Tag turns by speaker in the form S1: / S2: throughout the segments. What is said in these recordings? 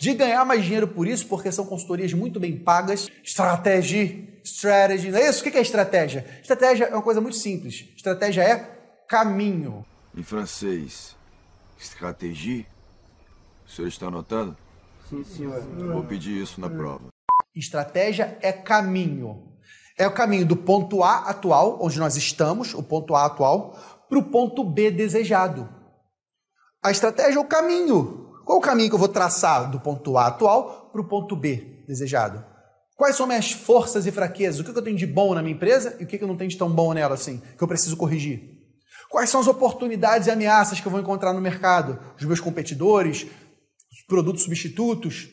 S1: de ganhar mais dinheiro por isso, porque são consultorias muito bem pagas. Estratégia, strategy, não é isso? O que é estratégia? Estratégia é uma coisa muito simples. Estratégia é caminho.
S2: Em francês, estratégia? O senhor está anotando?
S3: Sim, senhor.
S2: Vou pedir isso na prova.
S1: Estratégia é caminho. É o caminho do ponto A atual, onde nós estamos, o ponto A atual, para o ponto B desejado. A estratégia é o caminho. Qual o caminho que eu vou traçar do ponto A atual para o ponto B desejado? Quais são minhas forças e fraquezas? O que eu tenho de bom na minha empresa e o que eu não tenho de tão bom nela assim, que eu preciso corrigir? Quais são as oportunidades e ameaças que eu vou encontrar no mercado? Os meus competidores, os produtos substitutos?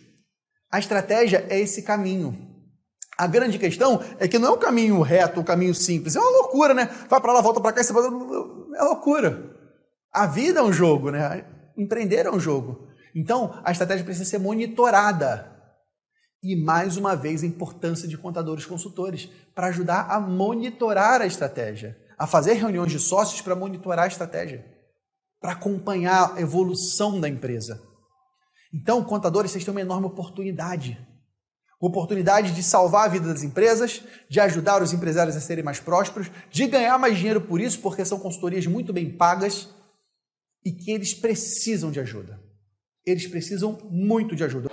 S1: A estratégia é esse caminho. A grande questão é que não é um caminho reto, um caminho simples. É uma loucura, né? Vai para lá, volta para cá, você... é loucura. A vida é um jogo, né? Empreender é um jogo. Então, a estratégia precisa ser monitorada. E, mais uma vez, a importância de contadores consultores para ajudar a monitorar a estratégia, a fazer reuniões de sócios para monitorar a estratégia, para acompanhar a evolução da empresa. Então, contadores, vocês têm uma enorme oportunidade. Oportunidade de salvar a vida das empresas, de ajudar os empresários a serem mais prósperos, de ganhar mais dinheiro por isso, porque são consultorias muito bem pagas e que eles precisam de ajuda. Eles precisam muito de ajuda.